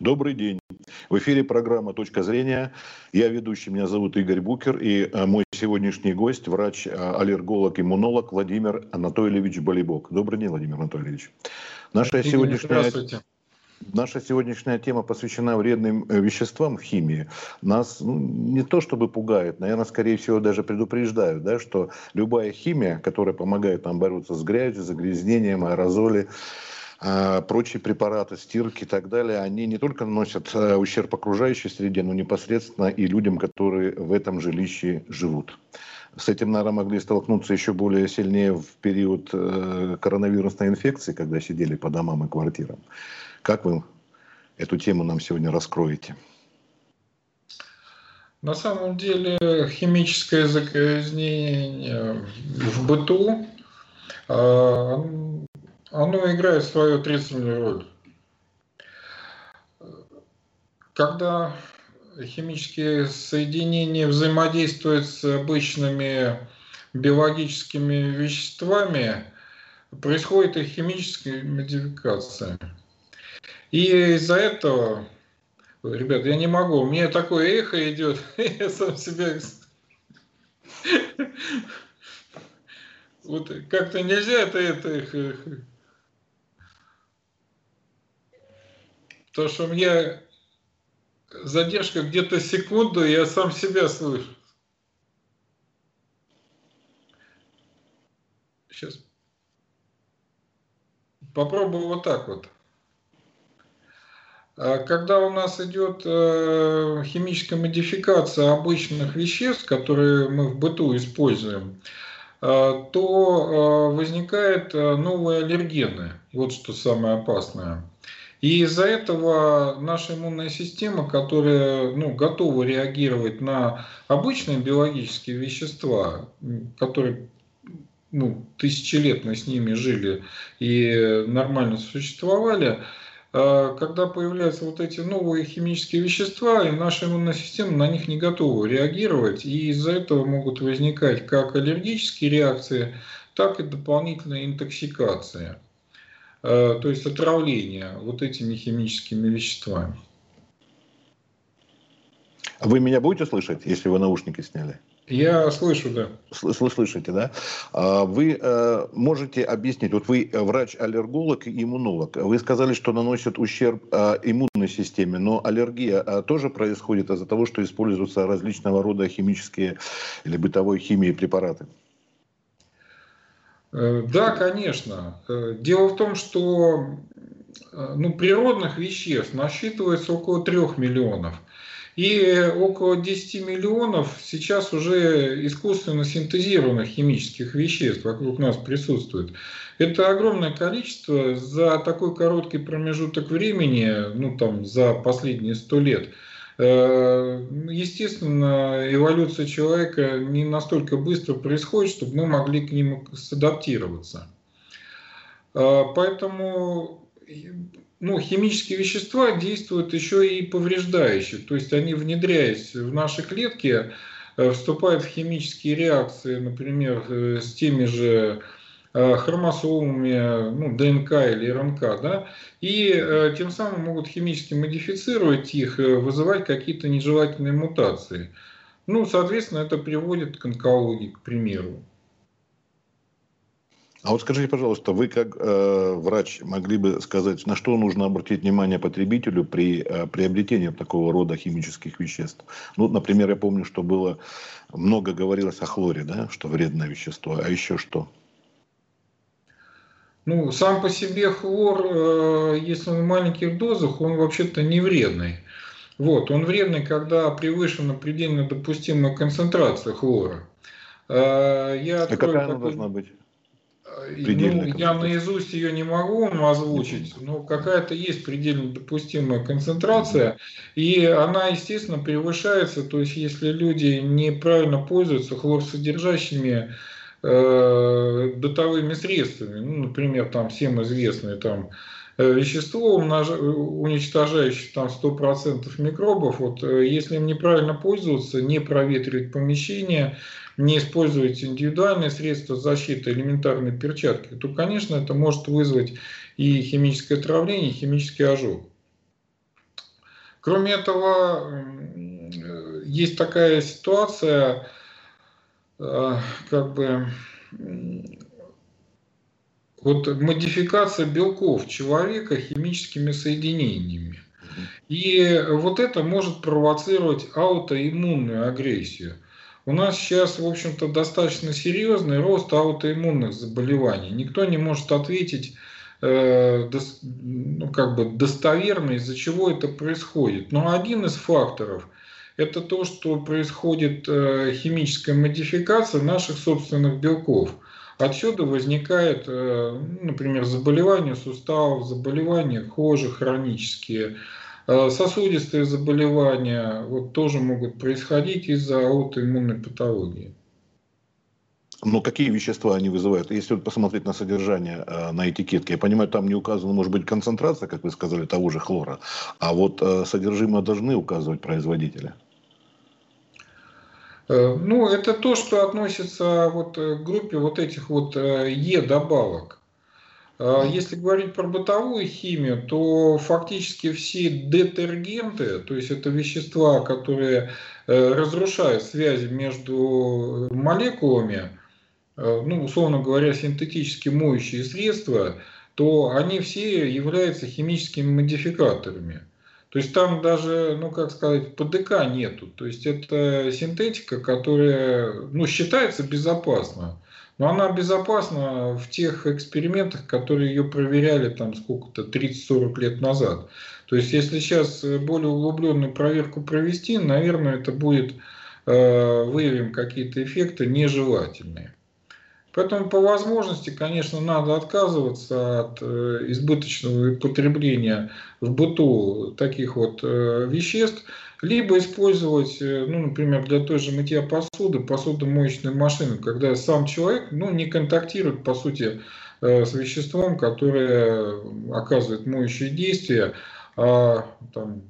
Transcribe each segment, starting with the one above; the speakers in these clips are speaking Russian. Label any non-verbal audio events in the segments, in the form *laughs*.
Добрый день. В эфире программа «Точка зрения». Я ведущий, меня зовут Игорь Букер, и э, мой сегодняшний гость, врач-аллерголог, иммунолог Владимир Анатольевич Болибок. Добрый день, Владимир Анатольевич. Наша Игорь, сегодняшняя... Наша сегодняшняя тема посвящена вредным э, веществам в химии. Нас ну, не то чтобы пугает, наверное, скорее всего даже предупреждают, да, что любая химия, которая помогает нам бороться с грязью, загрязнением, аэрозоли, прочие препараты, стирки и так далее, они не только наносят э, ущерб окружающей среде, но непосредственно и людям, которые в этом жилище живут. С этим, наверное, могли столкнуться еще более сильнее в период э, коронавирусной инфекции, когда сидели по домам и квартирам. Как вы эту тему нам сегодня раскроете? На самом деле химическое загрязнение в быту оно играет свою отрицательную роль. Когда химические соединения взаимодействуют с обычными биологическими веществами, происходит их химическая модификация. И из-за этого, ребят, я не могу, у меня такое эхо идет, *laughs* я сам себя... *laughs* Вот как-то нельзя это, это Потому что у меня задержка где-то секунду, я сам себя слышу. Сейчас. Попробую вот так вот. А когда у нас идет э, химическая модификация обычных веществ, которые мы в быту используем, э, то э, возникают новые аллергены. Вот что самое опасное. И из-за этого наша иммунная система, которая ну, готова реагировать на обычные биологические вещества, которые ну, тысячи лет мы с ними жили и нормально существовали, а когда появляются вот эти новые химические вещества, и наша иммунная система на них не готова реагировать, и из-за этого могут возникать как аллергические реакции, так и дополнительная интоксикация. Э, то есть отравление вот этими химическими веществами. А вы меня будете слышать, если вы наушники сняли? Я слышу, да. Слышите, да? А вы э, можете объяснить, вот вы врач-аллерголог и иммунолог, вы сказали, что наносит ущерб э, иммунной системе, но аллергия э, тоже происходит из-за того, что используются различного рода химические или бытовой химии препараты? Э, да, конечно. Э, дело в том, что э, ну, природных веществ насчитывается около 3 миллионов. И около 10 миллионов сейчас уже искусственно синтезированных химических веществ вокруг нас присутствует. Это огромное количество за такой короткий промежуток времени, ну там за последние 100 лет – естественно, эволюция человека не настолько быстро происходит, чтобы мы могли к нему садаптироваться. Э, поэтому ну, химические вещества действуют еще и повреждающе. То есть они, внедряясь в наши клетки, э, вступают в химические реакции, например, с теми же Э, хромосомами, ну, ДНК или РНК, да, и э, тем самым могут химически модифицировать их, э, вызывать какие-то нежелательные мутации. Ну, соответственно, это приводит к онкологии, к примеру. А вот скажите, пожалуйста, вы как э, врач могли бы сказать, на что нужно обратить внимание потребителю при э, приобретении такого рода химических веществ? Ну, например, я помню, что было много говорилось о хлоре, да, что вредное вещество, а еще что? Ну, сам по себе хлор, э, если он в маленьких дозах, он вообще-то не вредный. Вот, он вредный, когда превышена предельно допустимая концентрация хлора. Э, я а какая она должна быть? Э, ну, я наизусть ее не могу вам озвучить, но какая-то есть предельно допустимая концентрация, и она, естественно, превышается, то есть если люди неправильно пользуются хлорсодержащими э, бытовыми средствами. Ну, например, там всем известное там э, вещество, уничтожающее там 100% микробов, вот, э, если им неправильно пользоваться, не проветривать помещение, не использовать индивидуальные средства защиты, элементарные перчатки, то, конечно, это может вызвать и химическое отравление, и химический ожог. Кроме этого, есть такая ситуация, э, как бы вот модификация белков человека химическими соединениями. И вот это может провоцировать аутоиммунную агрессию. У нас сейчас, в общем-то, достаточно серьезный рост аутоиммунных заболеваний. Никто не может ответить э, ну, как бы достоверно, из-за чего это происходит. Но один из факторов – это то, что происходит э, химическая модификация наших собственных белков. Отсюда возникает, э, например, заболевания суставов, заболевания кожи хронические, Э, сосудистые заболевания вот, тоже могут происходить из-за аутоиммунной патологии. Но какие вещества они вызывают? Если вот посмотреть на содержание на этикетке, я понимаю, там не указана, может быть, концентрация, как вы сказали, того же хлора, а вот содержимое должны указывать производители. Э, ну, это то, что относится вот к группе вот этих вот Е-добавок. А если говорить про бытовую химию, то фактически все детергенты, то есть это вещества, которые э, разрушают связи между молекулами, э, ну, условно говоря, синтетически моющие средства, то они все являются химическими модификаторами. То есть там даже, ну как сказать, ПДК нету. То есть это синтетика, которая ну, считается безопасна. Но она безопасна в тех экспериментах, которые ее проверяли там сколько-то, 30-40 лет назад. То есть, если сейчас более углубленную проверку провести, наверное, это будет, э, выявим какие-то эффекты нежелательные. Поэтому по возможности, конечно, надо отказываться от э, избыточного потребления в быту таких вот э, веществ, либо использовать, э, ну, например, для той же мытья посуды, посудомоечную машину, когда сам человек ну, не контактирует, по сути, с веществом, которое оказывает моющее действие, а там,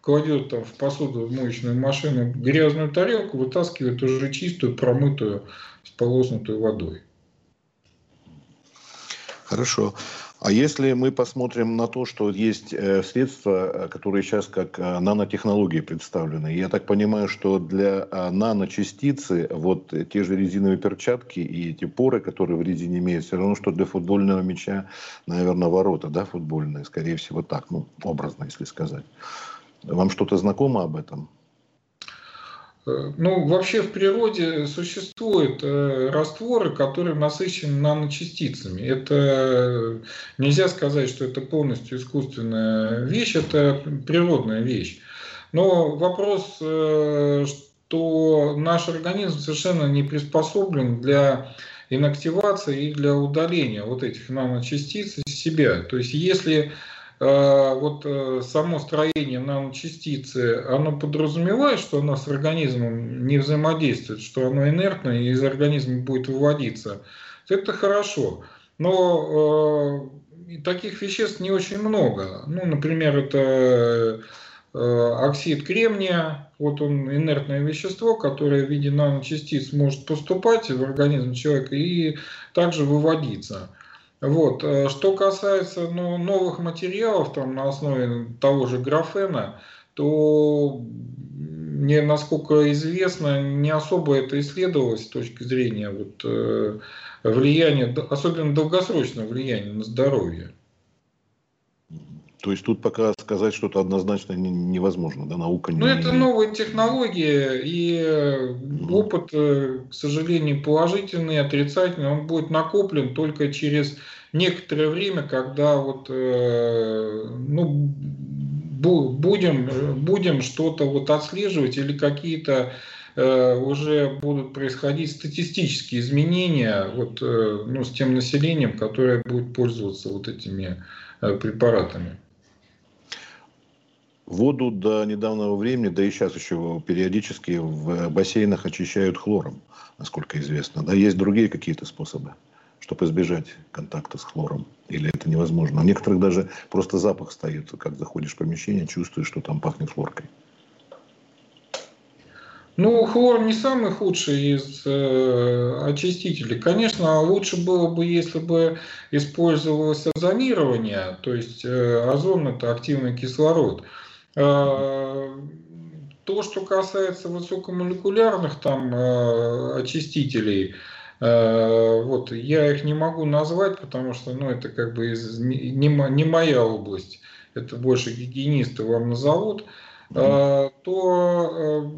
кладет там, в посудомоечную машину грязную тарелку, вытаскивает уже чистую, промытую, сполоснутую водой. Хорошо. А если мы посмотрим на то, что есть э, средства, э, которые сейчас как э, нанотехнологии представлены, я так понимаю, что для наночастицы вот те же резиновые перчатки и эти поры, которые в резине имеют, все равно, что для футбольного мяча, наверное, ворота, да, футбольные, скорее всего так, ну, образно, если сказать. Вам что-то знакомо об этом? Э, ну, вообще в природе существуют э, растворы, которые насыщены наночастицами. Это нельзя сказать, что это полностью искусственная вещь, это природная вещь. Но вопрос, э, что наш организм совершенно не приспособлен для инактивации и для удаления вот этих наночастиц из себя. То есть если Э, вот э, само строение наночастицы, оно подразумевает, что оно с организмом не взаимодействует, что оно инертное и из организма будет выводиться, то это хорошо. Но э, таких веществ не очень много. Ну, например, это э, оксид кремния, вот он инертное вещество, которое в виде наночастиц может поступать в организм человека и также выводиться. Вот. Э, что касается ну, новых материалов там, на основе того же графена, то мне, насколько известно, не особо это исследовалось с точки зрения вот, э, влияния, особенно долгосрочного влияния на здоровье. То есть тут пока сказать что-то однозначно невозможно, да, наука не... Ну, это новые технологии, и mm. опыт, э, к сожалению, положительный, отрицательный, он будет накоплен только через некоторое время, когда вот, э, ну, будем, будем что-то вот отслеживать или какие-то э, уже будут происходить статистические изменения вот, ну, с тем населением, которое будет пользоваться вот этими препаратами. Воду до недавнего времени, да и сейчас еще периодически в бассейнах очищают хлором, насколько известно. Да, есть другие какие-то способы, чтобы избежать контакта с хлором? Или это невозможно? У некоторых даже просто запах стоит, как заходишь в помещение, чувствуешь, что там пахнет хлоркой. Ну, хлор не самый худший из э, очистителей. Конечно, лучше было бы, если бы использовалось озонирование, то есть э, озон это активный кислород. То, что касается высокомолекулярных там очистителей, вот, я их не могу назвать, потому что ну, это как бы из, не, не моя область, это больше гигиенисты вам назовут, mm-hmm. то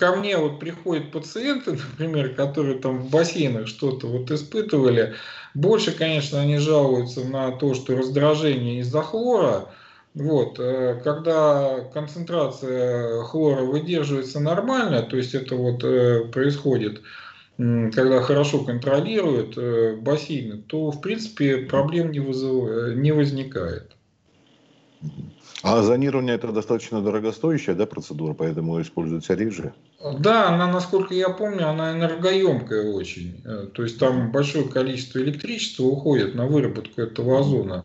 ко мне вот приходят пациенты, *laughs* например, которые там в бассейнах что-то вот испытывали, больше, конечно, они жалуются на то, что раздражение из-за хлора, вот, э, когда концентрация хлора выдерживается нормально, то есть это вот э, происходит, когда хорошо контролируют э, бассейны, то в принципе проблем не, вызыв... не возникает. А зонирование это достаточно дорогостоящая да, процедура, поэтому используется реже? Да, она, насколько я помню, она энергоемкая очень. То есть там большое количество электричества уходит на выработку этого озона.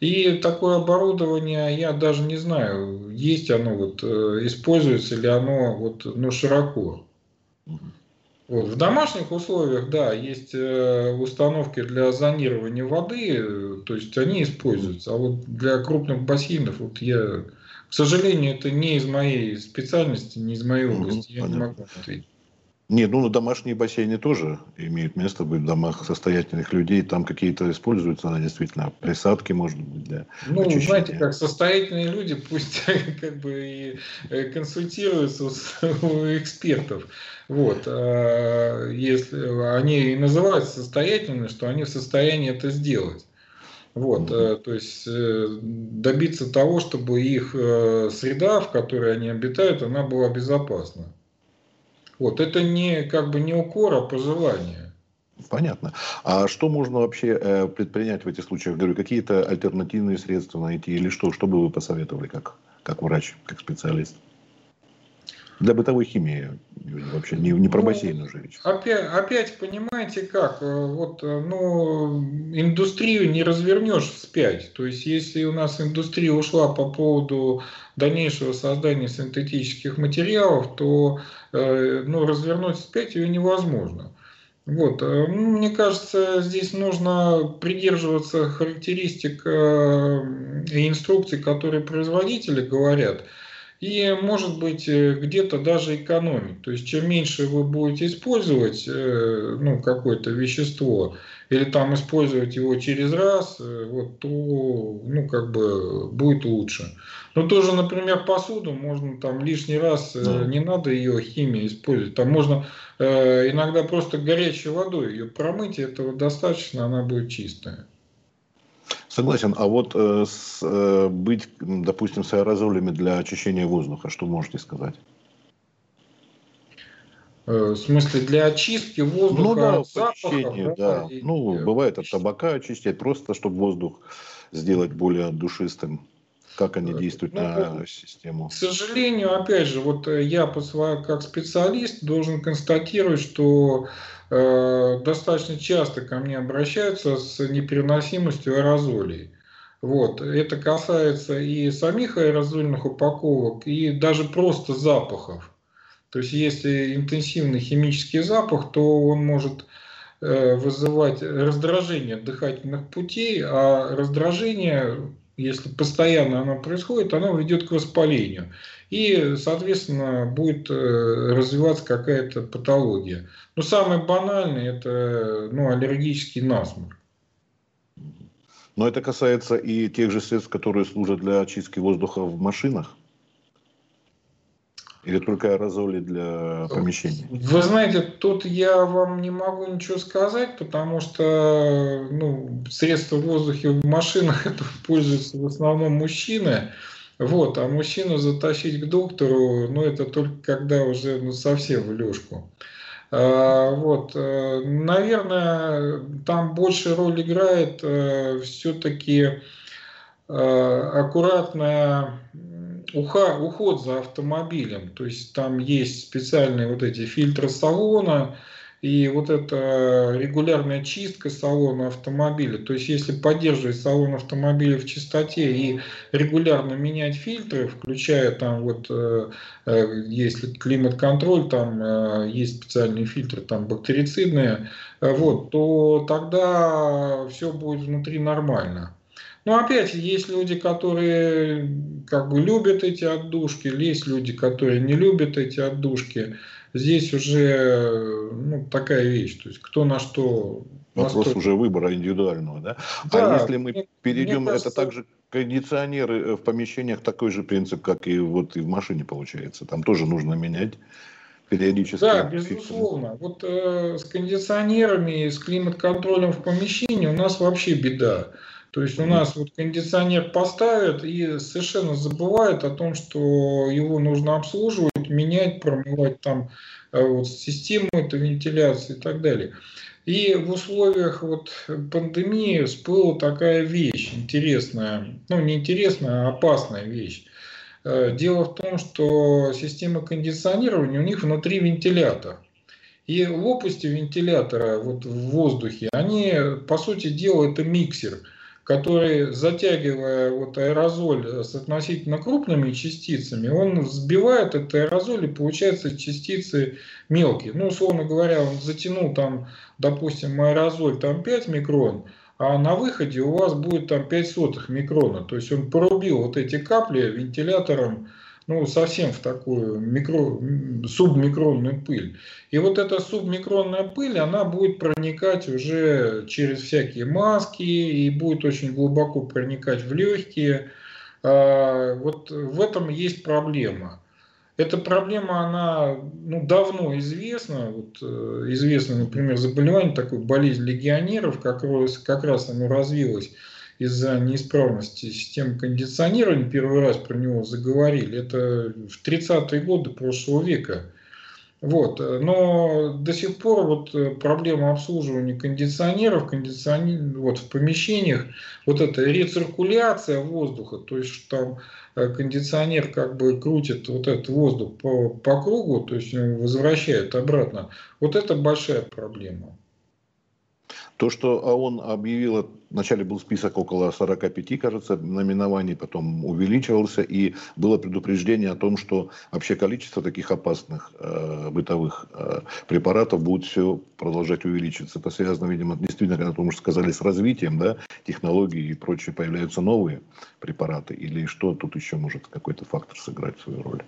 И такое оборудование, я даже не знаю, есть оно, вот, э, используется ли оно вот, ну, широко. Вот. В домашних условиях, да, есть э, установки для зонирования воды, то есть они используются. А вот для крупных бассейнов, вот я, к сожалению, это не из моей специальности, не из моей области, угу, я понятно. не могу ответить. Нет, ну домашние бассейны тоже имеют место быть в домах состоятельных людей. Там какие-то используются, она действительно, присадки, может быть, для Ну, очищения. знаете, как состоятельные люди пусть *laughs* как бы и э, консультируются *laughs* у экспертов. Вот, а, если они и называются состоятельными, что они в состоянии это сделать. Вот, mm-hmm. то есть э, добиться того, чтобы их среда, в которой они обитают, она была безопасна. Вот, это не как бы не укор, а пожелание. Понятно. А что можно вообще э, предпринять в этих случаях? Говорю, какие-то альтернативные средства найти или что? Что бы вы посоветовали как, как врач, как специалист? Для бытовой химии вообще не, не про ну, бассейн уже речь. Опять, опять понимаете как, э, вот, э, ну, индустрию не развернешь вспять. То есть, если у нас индустрия ушла по поводу дальнейшего создания синтетических материалов, то э, ну, развернуть вспять ее невозможно. Вот. Ну, мне кажется, здесь нужно придерживаться характеристик и инструкций, которые производители говорят – и, может быть, э, где-то даже экономить. То есть, чем меньше вы будете использовать э, ну, какое-то вещество, или там использовать его через раз, э, вот, то ну, как бы будет лучше. Но тоже, например, посуду можно там лишний раз, да. не надо ее химией использовать. Там можно иногда просто горячей водой ее промыть, и этого достаточно, она будет чистая. Согласен. А вот э, с, э, быть, допустим, с аэрозолями для очищения воздуха, что можете сказать? Э, в смысле, для очистки воздуха ну, да, от запахов, да. И, ну, бывает от табака очистить, просто чтобы воздух сделать более душистым. Как они э, действуют ну, на систему? К сожалению, опять же, вот э, я как специалист должен констатировать, что Э, достаточно часто ко мне обращаются с непереносимостью аэрозолей. Вот. Это касается и самих аэрозольных упаковок, и даже просто запахов. То есть если интенсивный химический запах, то он может э, вызывать раздражение дыхательных путей, а раздражение, если постоянно оно происходит, оно ведет к воспалению и, соответственно, будет э, развиваться какая-то патология. Но самое банальное – это ну, аллергический насморк. Но это касается и тех же средств, которые служат для очистки воздуха в машинах? Или только аэрозоли для помещений? Вы знаете, тут я вам не могу ничего сказать, потому что ну, средства в воздухе в машинах *laughs* это пользуются в основном мужчины. Вот, а мужчину затащить к доктору, ну, это только когда уже ну, совсем в лёжку. А, вот, э, наверное, там больше роль играет э, все-таки э, аккуратная уход за автомобилем. То есть там есть специальные вот эти фильтры салона, и вот эта регулярная чистка салона автомобиля, то есть если поддерживать салон автомобиля в чистоте и регулярно менять фильтры, включая там вот, э, э, если климат-контроль, там э, есть специальные фильтры, там бактерицидные, вот, то тогда все будет внутри нормально. Но опять есть люди, которые как бы любят эти отдушки, есть люди, которые не любят эти отдушки. Здесь уже ну, такая вещь, то есть кто на что... Вопрос настолько... уже выбора индивидуального, да? А да а если мы мне, перейдем, мне кажется... это также кондиционеры э, в помещениях такой же принцип, как и вот и в машине получается. Там тоже нужно менять периодически. Да, безусловно. Вот э, с кондиционерами, с климат-контролем в помещении у нас вообще беда. То есть у нас вот кондиционер поставят и совершенно забывают о том, что его нужно обслуживать, менять, промывать там э, вот систему этой вентиляции и так далее. И в условиях вот пандемии всплыла такая вещь интересная, ну не интересная, а опасная вещь. Э, дело в том, что система кондиционирования у них внутри вентилятор. И лопасти вентилятора вот в воздухе, они, по сути дела, это миксер – который, затягивая вот аэрозоль с относительно крупными частицами, он взбивает этот аэрозоль и получается частицы мелкие. Ну, условно говоря, он затянул там, допустим, аэрозоль там 5 микрон, а на выходе у вас будет там 5 сотых микрона. То есть он порубил вот эти капли вентилятором ну, совсем в такую микро, субмикронную пыль. И вот эта субмикронная пыль, она будет проникать уже через всякие маски и будет очень глубоко проникать в легкие. А, вот в этом есть проблема. Эта проблема, она ну, давно известна. Вот, э, известно, например, заболевание, такой болезнь легионеров, как как раз оно развилось из-за неисправности системы кондиционирования, первый раз про него заговорили, это в 30-е годы прошлого века. Вот. Но до сих пор вот проблема обслуживания кондиционеров, кондиционер, вот в помещениях, вот эта рециркуляция воздуха, то есть там э, кондиционер как бы крутит вот этот воздух по, по кругу, то есть возвращает обратно, вот это большая проблема. То, что ООН объявила, вначале был список около 45, кажется, номинований, потом увеличивался, и было предупреждение о том, что вообще количество таких опасных э, бытовых э, препаратов будет все продолжать увеличиваться. Это связано, видимо, действительно, как вы сказали, с развитием да, технологий и прочее, появляются новые препараты, или что тут еще может какой-то фактор сыграть свою роль?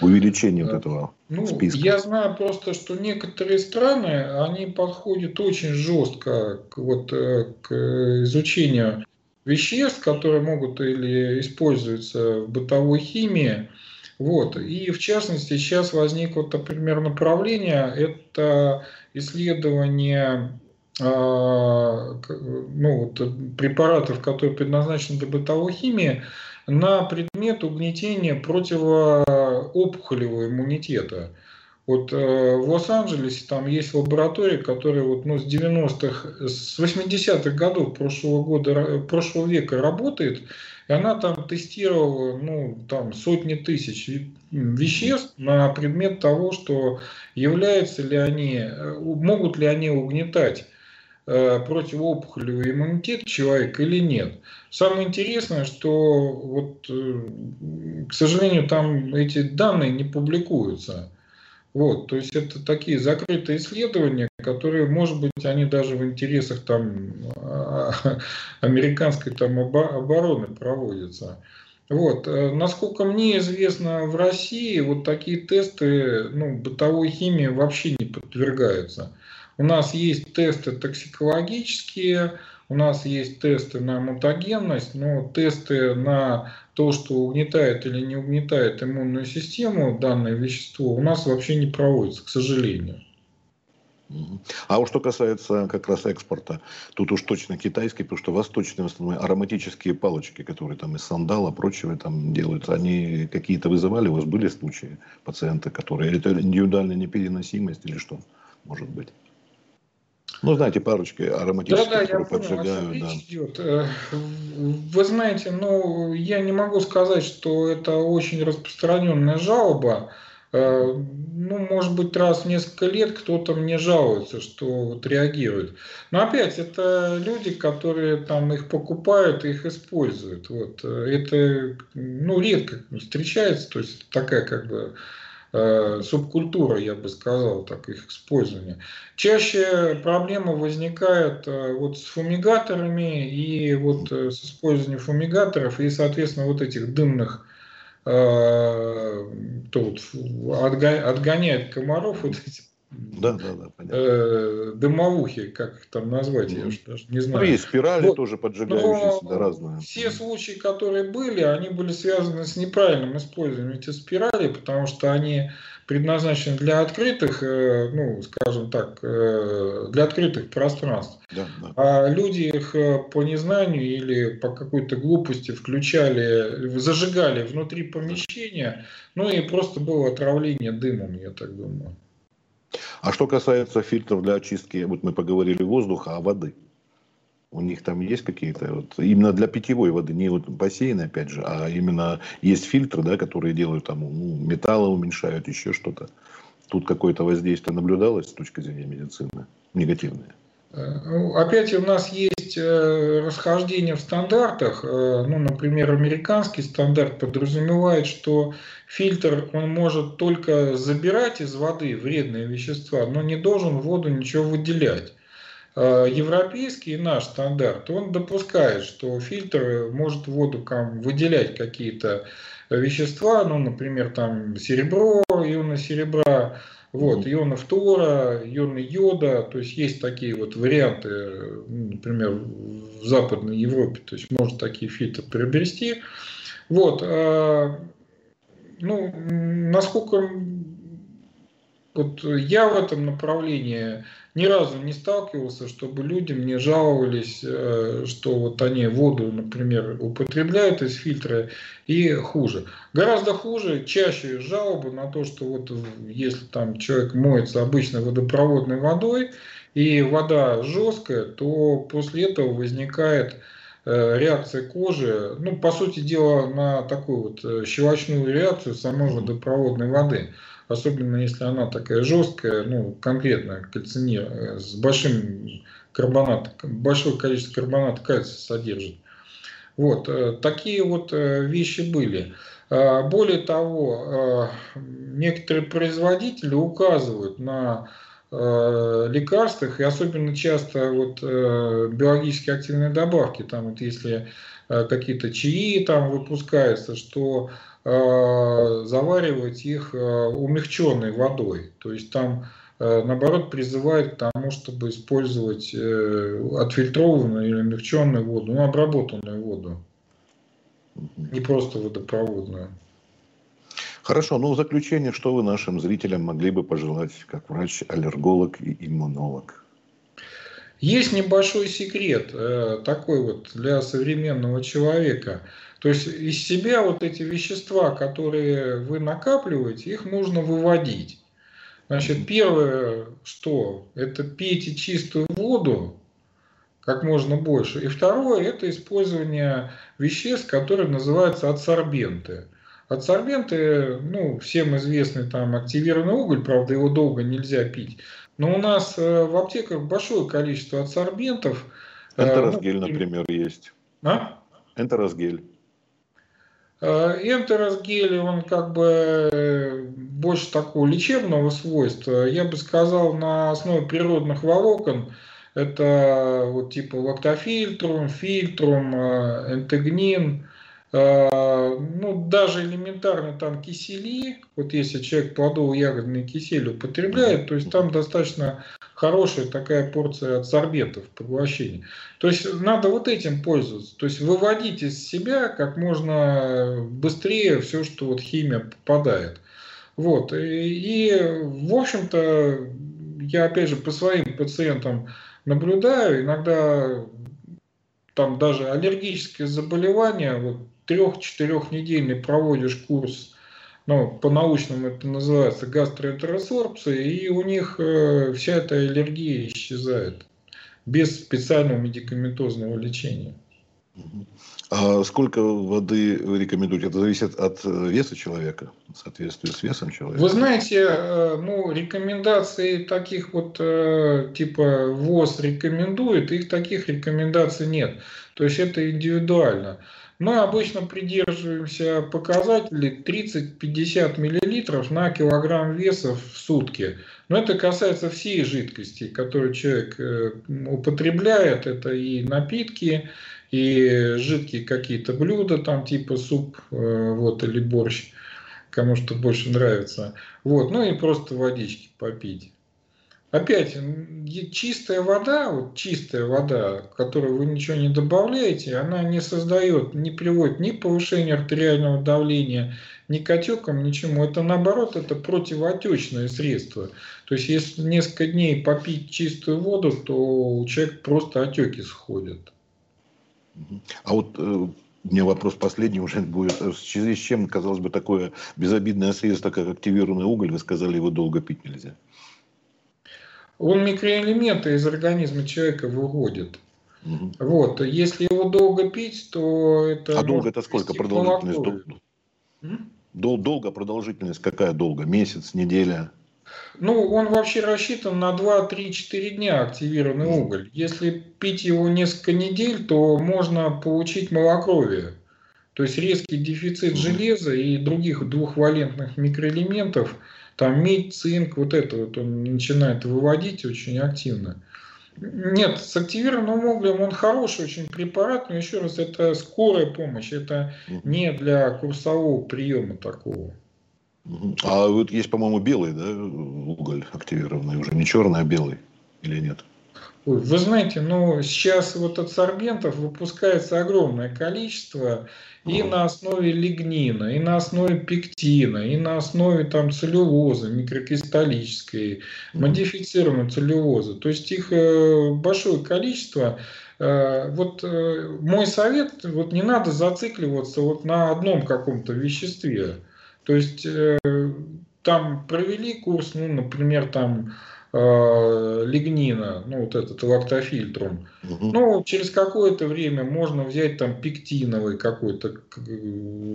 Увеличение вот этого ну, списка? Я знаю просто, что некоторые страны, они подходят очень жестко к, вот, э, к изучению веществ, которые могут или используются в бытовой химии. Вот. И в частности, сейчас возникло, например, направление, это исследование а, ну, вот, препаратов, которые предназначены для бытовой химии, на предмет угнетения противоопухолевого иммунитета. Вот э, в Лос-Анджелесе там есть лаборатория, которая вот, ну, с 90-х, с 80-х годов прошлого, года, прошлого века работает, и она там тестировала ну, там, сотни тысяч веществ на предмет того, что являются ли они, э, могут ли они угнетать Э, противоопухолевый иммунитет человека или нет. Самое интересное, что вот, э, к сожалению, там эти данные не публикуются. Вот, то есть это такие закрытые исследования, которые, может быть, они даже в интересах там а, американской там обороны проводятся. Вот. Э, насколько мне известно, в России вот такие тесты ну, бытовой химии вообще не подвергаются. У нас есть тесты токсикологические, у нас есть тесты на мутагенность, но тесты на то, что угнетает или не угнетает иммунную систему данное вещество, у нас вообще не проводится, к сожалению. А вот что касается как раз экспорта, тут уж точно китайский, потому что восточные в основном ароматические палочки, которые там из сандала, прочего там делаются, они какие-то вызывали, у вас были случаи пациента, которые, это индивидуальная непереносимость или что может быть? Ну, знаете, парочки ароматических, да, да, которые поджигают. Да. Идет. Э, вы знаете, ну, я не могу сказать, что это очень распространенная жалоба. Э, ну, может быть, раз в несколько лет кто-то мне жалуется, что вот реагирует. Но опять, это люди, которые там их покупают и их используют. Вот. Э, это, ну, редко встречается, то есть такая как бы э, субкультура, я бы сказал, так их использования. Чаще проблема возникает э, вот с фумигаторами и вот э, с использованием фумигаторов и, соответственно, вот этих дымных э, вот, отгоняет комаров вот эти да, да, да, понятно. Э, дымовухи, как их там назвать, я уж даже не знаю. Ну, есть спирали вот. тоже поджигающиеся, да, разные. Все случаи, которые были, они были связаны с неправильным использованием этих спиралей, потому что они предназначены для открытых, э, ну, скажем так, э, для открытых пространств. Да, да. А люди их по незнанию или по какой-то глупости включали, зажигали внутри помещения, ну и просто было отравление дымом, я так думаю. А что касается фильтров для очистки, вот мы поговорили воздуха, а воды? У них там есть какие-то, вот, именно для питьевой воды, не вот бассейн, опять же, а именно есть фильтры, да, которые делают там, ну, металлы уменьшают, еще что-то. Тут какое-то воздействие наблюдалось с точки зрения медицины, негативное? Э, ну, опять у нас есть э, расхождение в стандартах. Э, ну, например, американский стандарт подразумевает, что фильтр он может только забирать из воды вредные вещества, но не должен в воду ничего выделять. Европейский наш стандарт, он допускает, что фильтр может в воду там, выделять какие-то вещества, ну, например, там серебро, ионы серебра, вот, ионы фтора, ионы йода, то есть есть такие вот варианты, например, в Западной Европе, то есть можно такие фильтры приобрести. Вот, а, ну, насколько вот я в этом направлении ни разу не сталкивался, чтобы люди мне жаловались, э, что вот они воду, например, употребляют из фильтра и хуже. Гораздо хуже, чаще жалобы на то, что вот если там человек моется обычной водопроводной водой, и вода жесткая, то после этого возникает реакция кожи, ну, по сути дела, на такую вот э, щелочную реакцию самой водопроводной воды особенно если она такая жесткая, ну, конкретно кальцинер, э, с большим карбонат, большое количество карбоната кальция содержит. Вот, э, такие вот э, вещи были. А, более того, некоторые производители указывают на лекарствах, и особенно часто вот биологически активные добавки, там вот если какие-то чаи там выпускаются, что Э, заваривать их э, умягченной водой. То есть там э, наоборот призывает к тому, чтобы использовать отфильтрованную или умягченную воду, ну, обработанную воду, не просто водопроводную. Хорошо, ну в заключение, что вы нашим зрителям могли бы пожелать, как врач-аллерголог и иммунолог? Есть небольшой секрет такой вот для современного человека – то есть из себя вот эти вещества, которые вы накапливаете, их нужно выводить. Значит, первое, что это пейте чистую воду как можно больше. И второе, это использование веществ, которые называются адсорбенты. Адсорбенты, ну, всем известный там активированный уголь, правда, его долго нельзя пить. Но у нас э, в аптеках большое количество адсорбентов. Э, Энтеросгель, ну, например, есть. А? Энтеросгель. Э, Энтеросгель, он как бы больше такого лечебного свойства. Я бы сказал, на основе природных волокон. Это вот типа лактофильтрум, фильтрум, энтегнин, ну, даже элементарно там кисели, вот если человек плодово-ягодный кисель употребляет, то есть там достаточно хорошая такая порция адсорбентов поглощения. То есть надо вот этим пользоваться, то есть выводить из себя как можно быстрее все, что вот химия попадает. Вот. И, и в общем-то, я опять же по своим пациентам наблюдаю, иногда там даже аллергические заболевания, вот трех-четырехнедельный проводишь курс, ну, по-научному это называется гастроэнтеросорбция, и у них э, вся эта аллергия исчезает без специального медикаментозного лечения. А сколько воды вы рекомендуете? Это зависит от веса человека, в соответствии с весом человека? Вы знаете, э, ну, рекомендаций таких вот, э, типа ВОЗ рекомендует, их таких рекомендаций нет. То есть это индивидуально. Мы обычно придерживаемся показателей 30-50 мл на килограмм веса в сутки. Но это касается всей жидкости, которую человек э, употребляет. Это и напитки, и жидкие какие-то блюда, там типа суп э, вот, или борщ, кому что больше нравится. Вот, ну и просто водички попить. Опять, чистая вода, вот чистая вода, которую вы ничего не добавляете, она не создает, не приводит ни к повышению артериального давления, ни к отекам, ничему. Это наоборот, это противоотечное средство. То есть, если несколько дней попить чистую воду, то у человека просто отеки сходят. А вот э, у меня вопрос последний уже будет. В связи с чем, казалось бы, такое безобидное средство, как активированный уголь, вы сказали, его долго пить нельзя? Он микроэлементы из организма человека выводит. Угу. Вот, если его долго пить, то это... А долго это сколько продолжительность? Дол... Долго продолжительность какая долго? Месяц, неделя? Ну, он вообще рассчитан на 2-3-4 дня активированный уголь. Если пить его несколько недель, то можно получить малокровие. То есть резкий дефицит железа и других двухвалентных микроэлементов – там медь, цинк, вот это вот он начинает выводить очень активно. Нет, с активированным углем он хороший очень препарат, но еще раз, это скорая помощь, это не для курсового приема такого. А вот есть, по-моему, белый, да, уголь активированный, уже не черный, а белый, или нет? Ой, вы знаете, ну сейчас вот от сорбентов выпускается огромное количество и на основе лигнина, и на основе пектина, и на основе там целлюлозы микрокристаллической, модифицированной целлюлозы. То есть их э, большое количество. Э, вот э, мой совет, вот не надо зацикливаться вот на одном каком-то веществе. То есть там провели курс, ну, например, там э, лигнина, ну вот этот лактофильтрум. Угу. Ну, через какое-то время можно взять там пектиновый какой-то,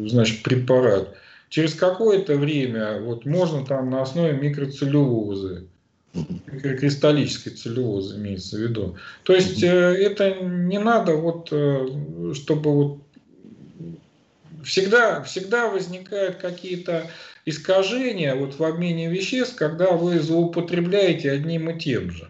значит, препарат. Через какое-то время вот можно там на основе микроцеллюлозы, микрокристаллической целлюлозы имеется в виду. То есть э, это не надо вот, э, чтобы вот всегда, всегда возникают какие-то искажения вот в обмене веществ, когда вы злоупотребляете одним и тем же.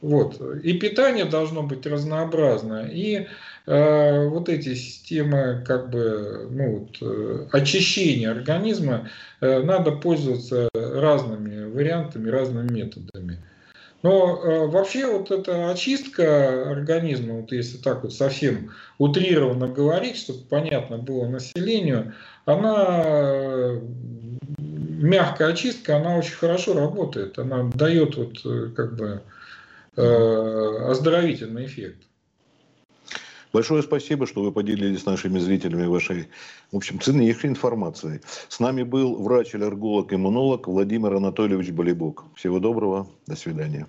Вот. И питание должно быть разнообразное, и э, вот эти системы как бы, ну, вот, э, очищения организма э, надо пользоваться разными вариантами, разными методами. Но э, вообще вот эта очистка организма, вот если так вот совсем утрированно говорить, чтобы понятно было населению, она мягкая очистка, она очень хорошо работает. Она дает вот э, как бы э, оздоровительный эффект. Большое спасибо, что вы поделились с нашими зрителями вашей, в общем, ценнейшей информацией. С нами был врач-аллерголог-иммунолог Владимир Анатольевич Болибок. Всего доброго, до свидания.